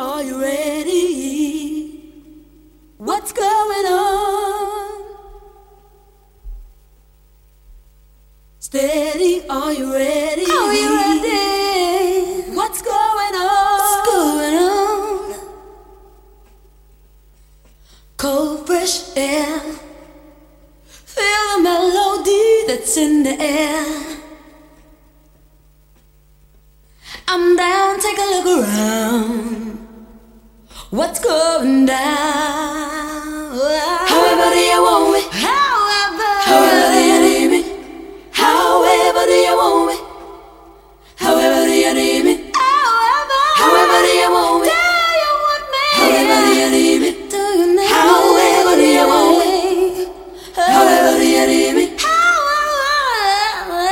are you ready? What's going on? Steady, are you ready? Are you ready? What's going on? What's going on? Cold, fresh air. Feel the melody that's in the air. I'm down, take a look around. What's going down? However do you want me? However, However do you need me? However do you want me? However do you need me? however, However do you want me? do you want me? However do you need me? Do you need However do you want me? However do you need me? However,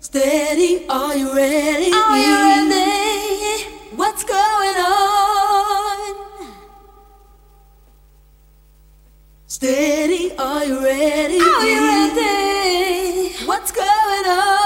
Steady, are you ready? are you ready? Steady, are you ready? Are you ready? What's going on?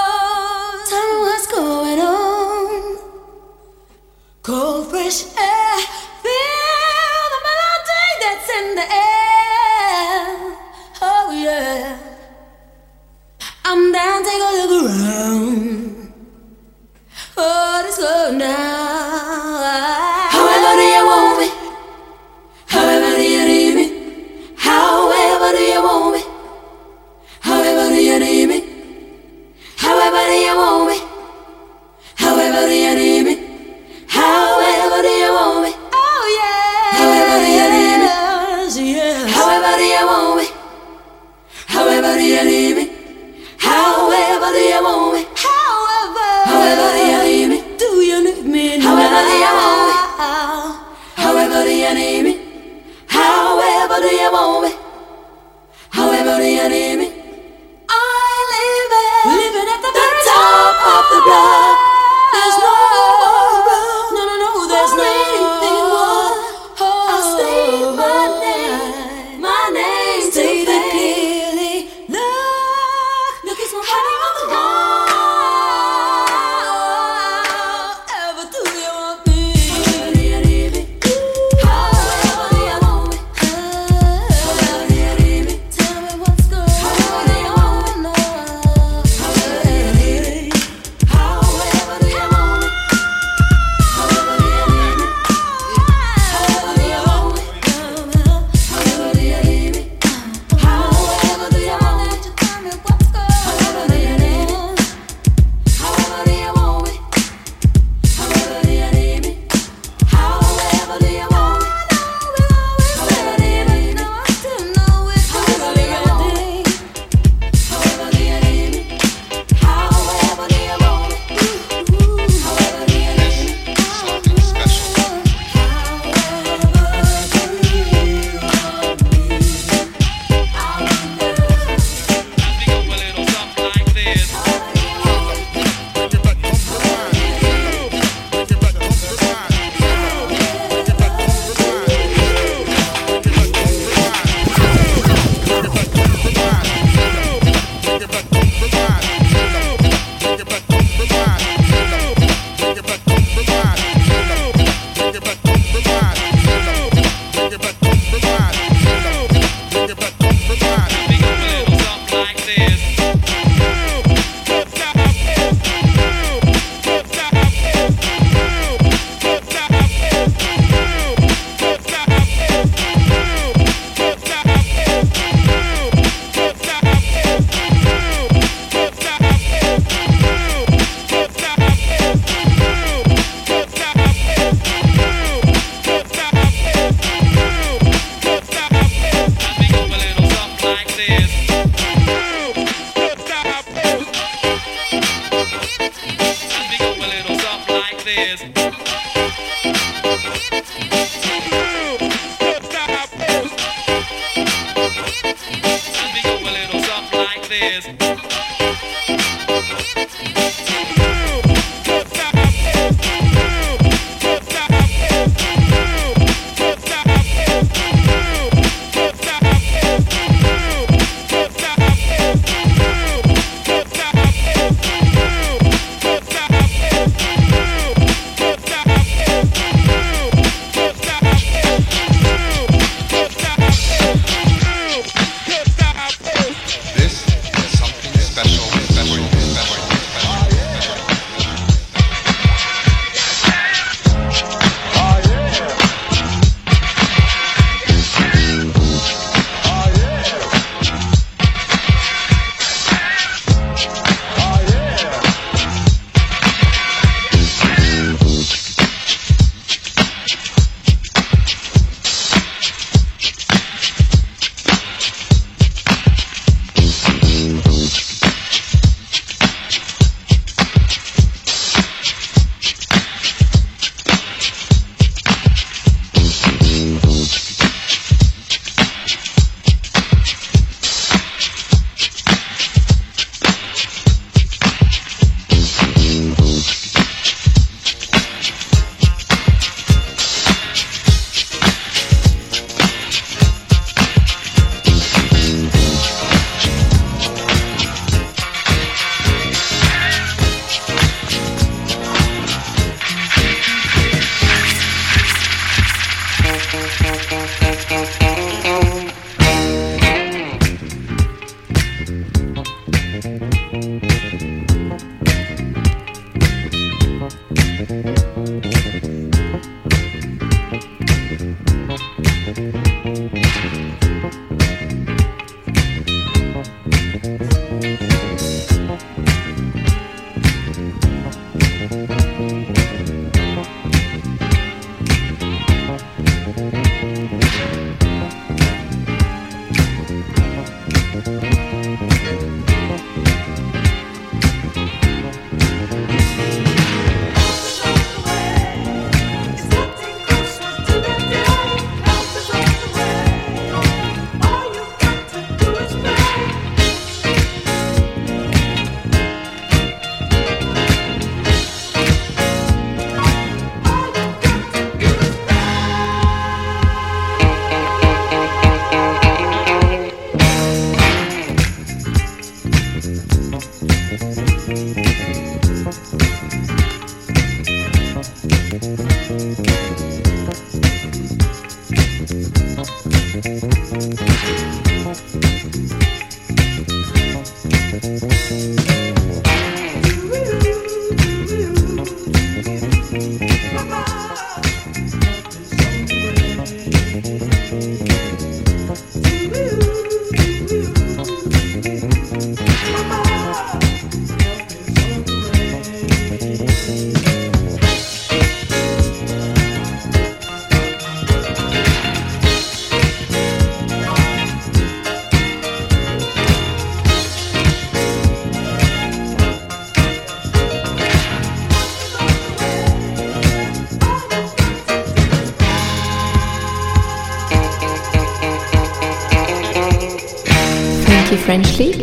French League.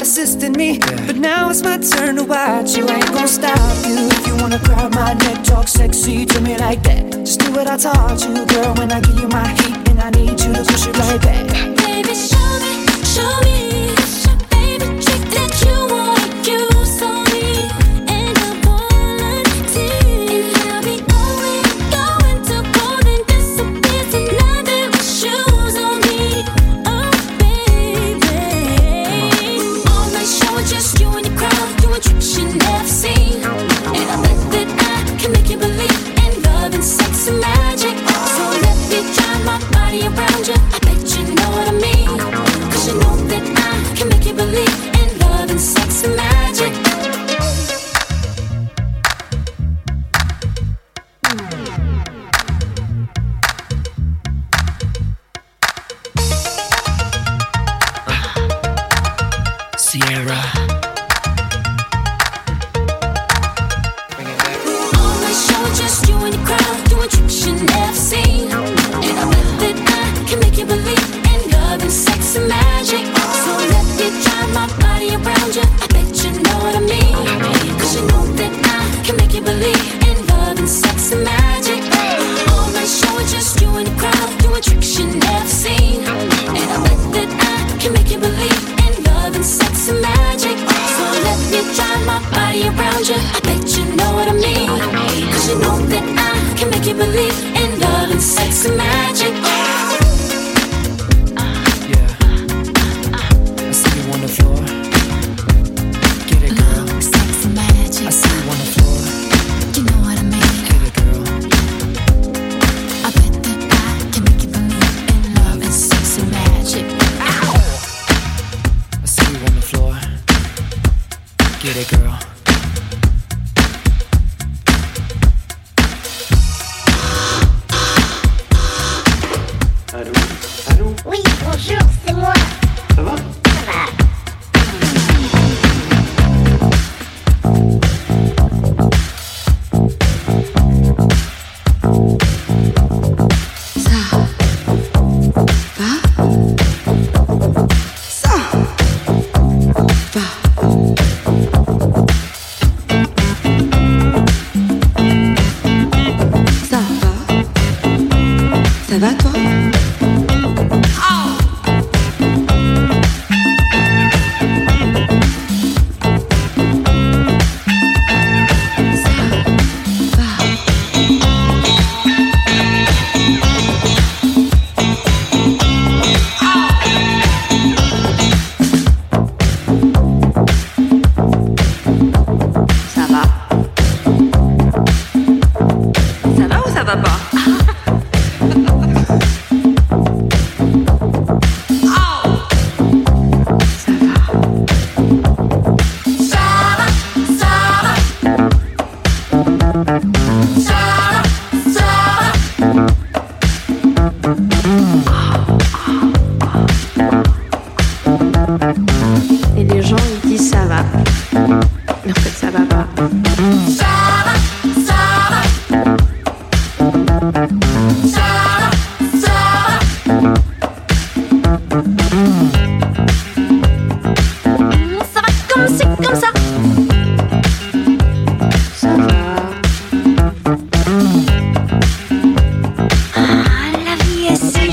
assisting me. Yeah. But now it's my turn to watch you. I ain't gonna stop you. If you wanna grab my neck, talk sexy to me like that. Just do what I taught you, girl. When I give you my heat, and I need you to push it right back.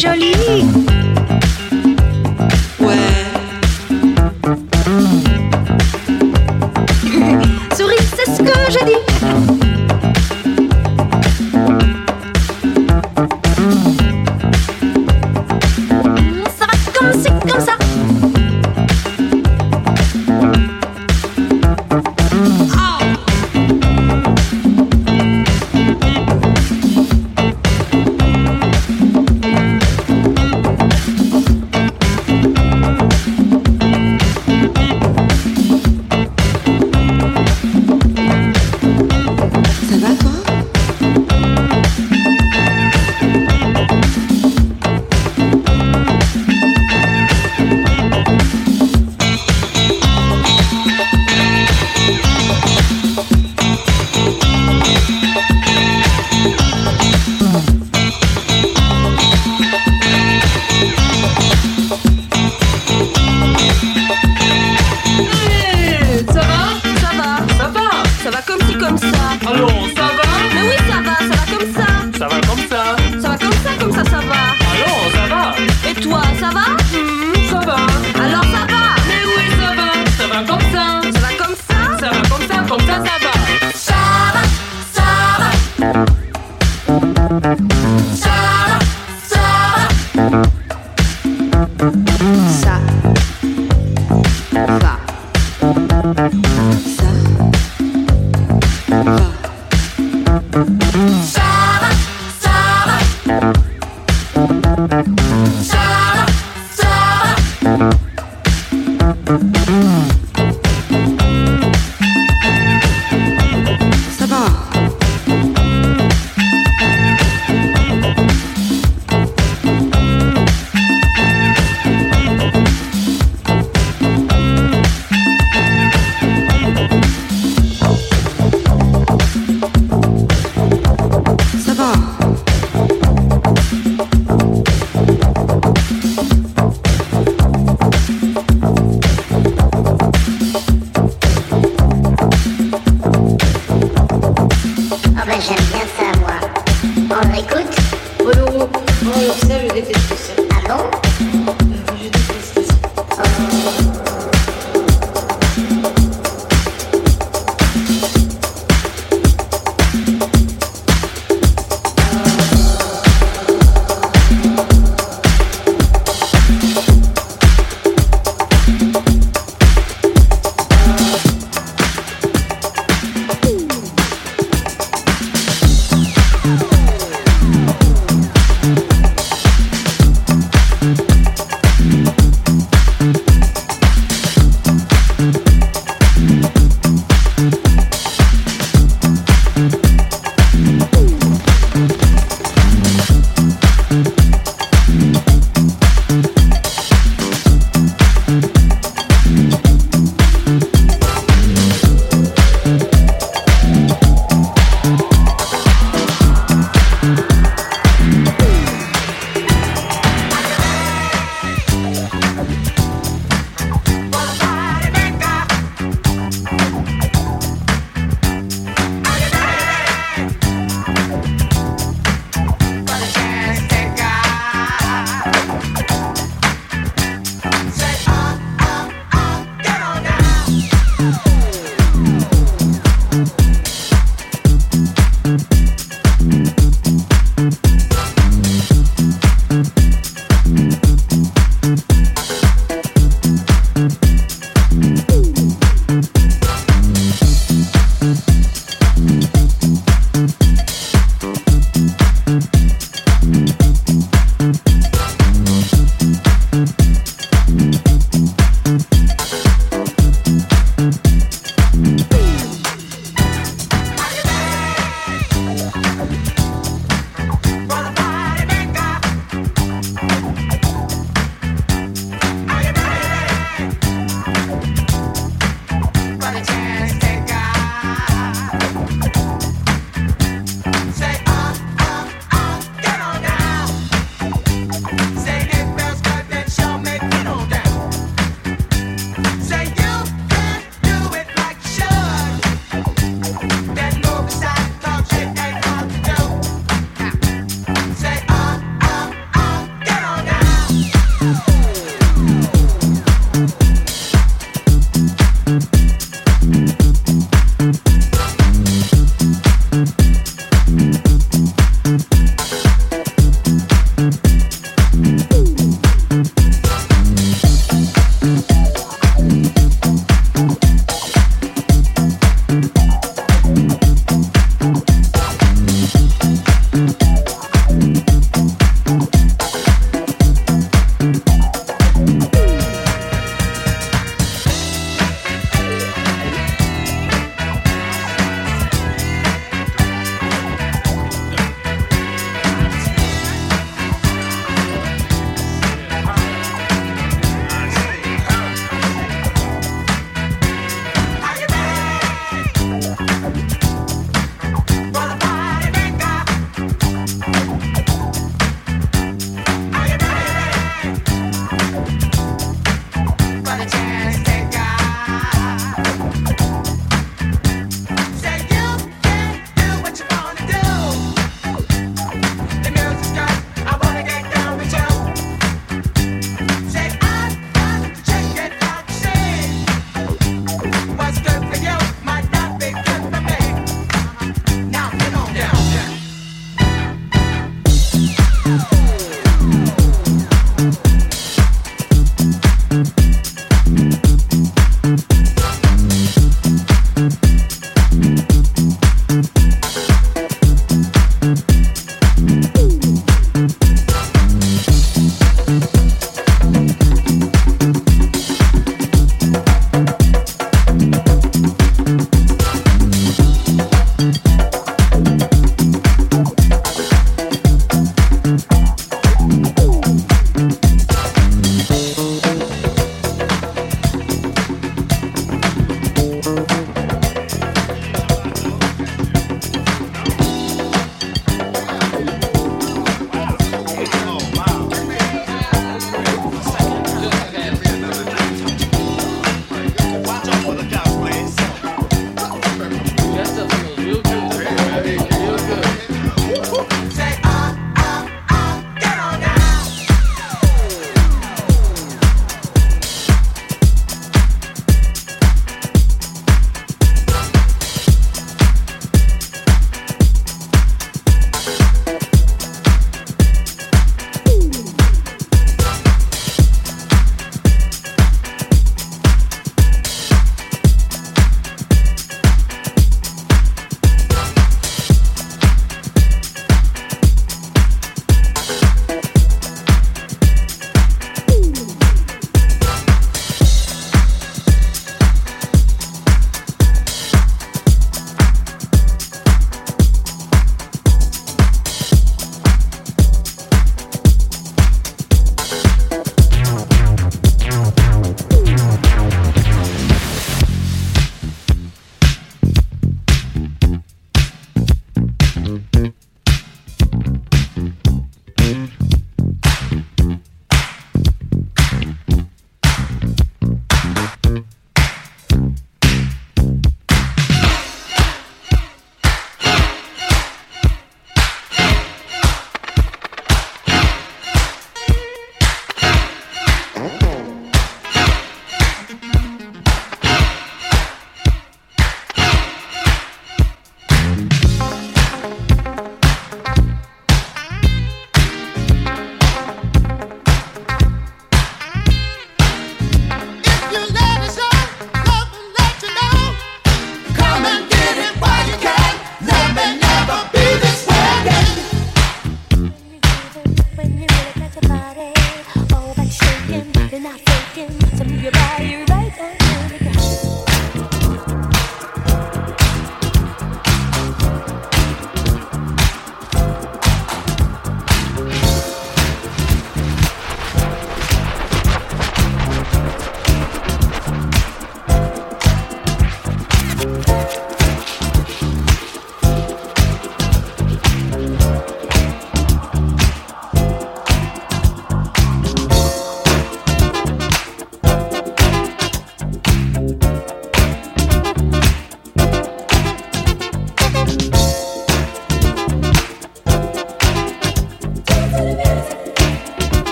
jolie.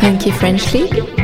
Funky French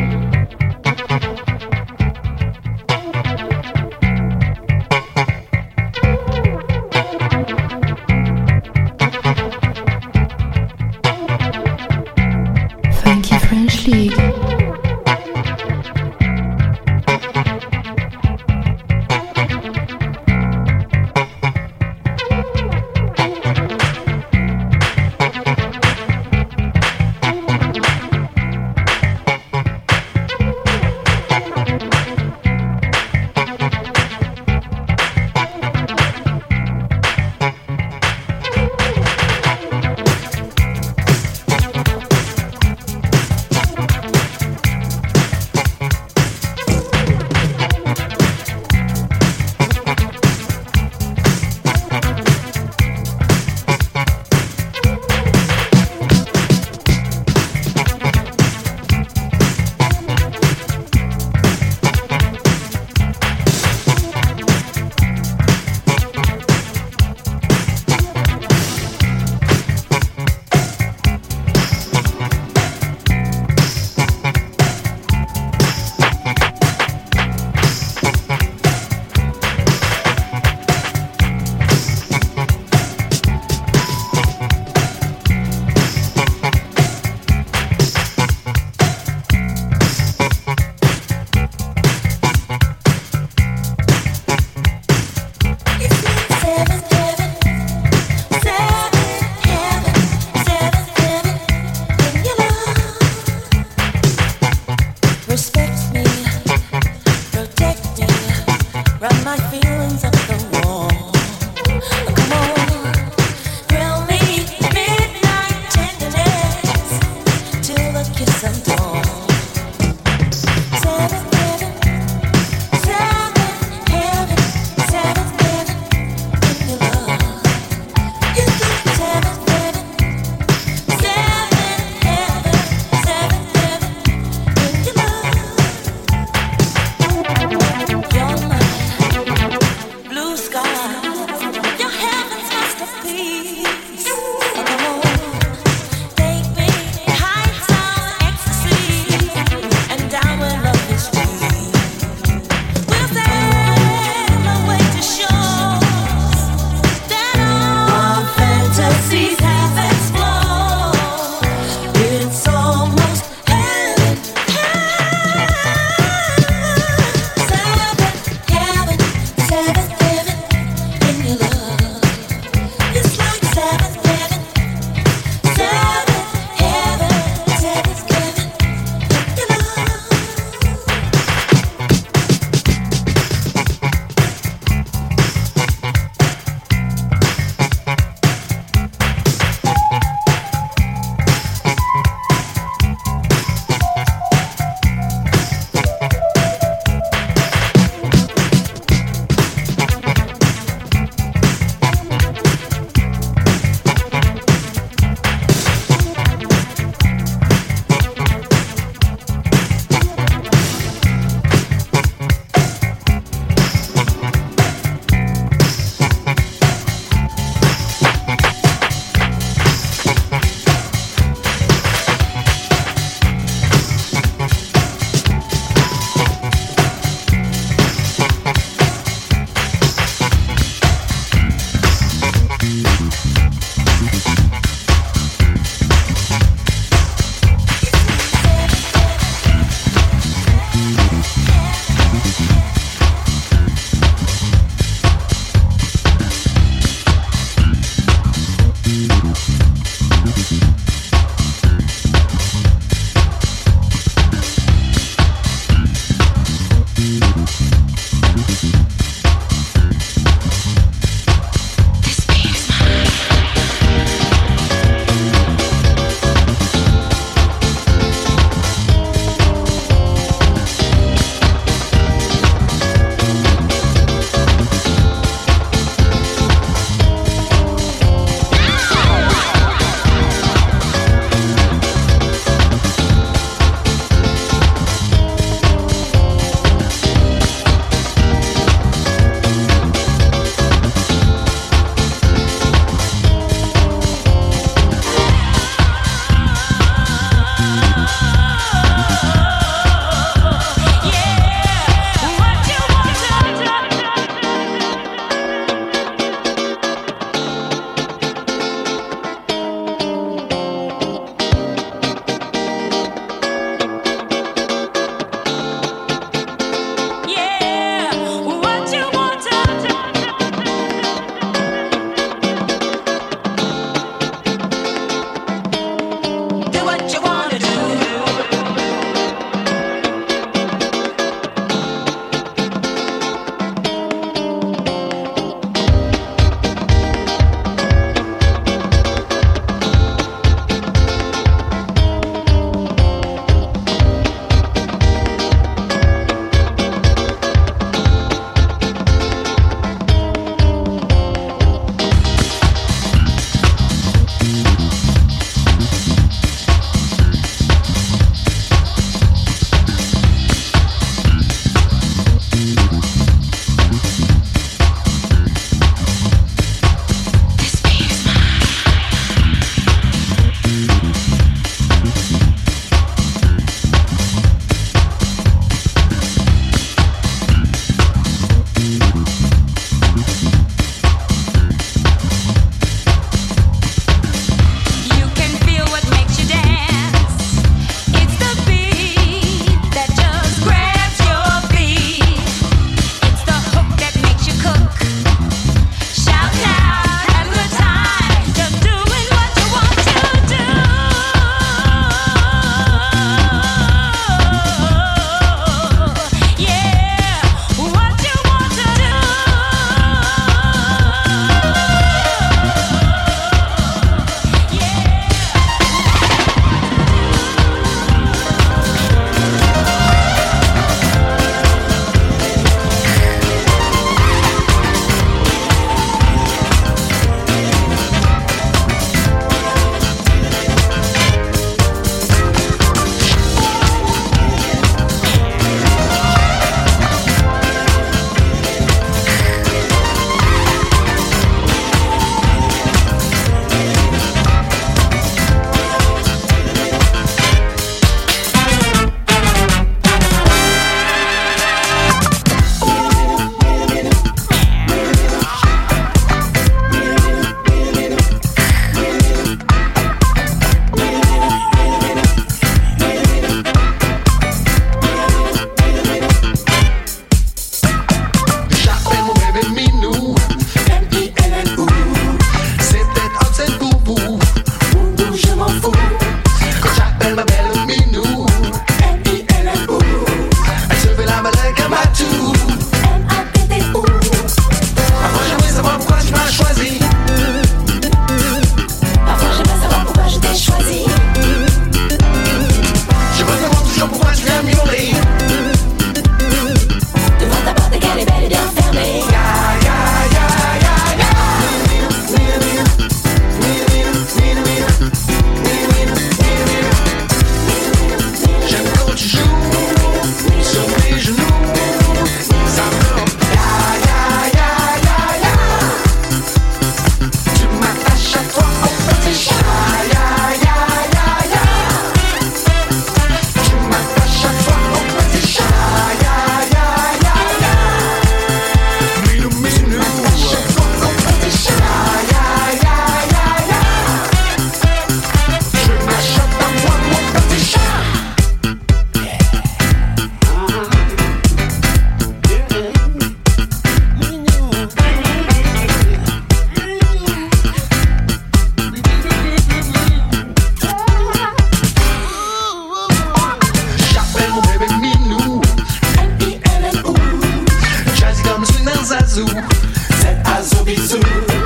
too.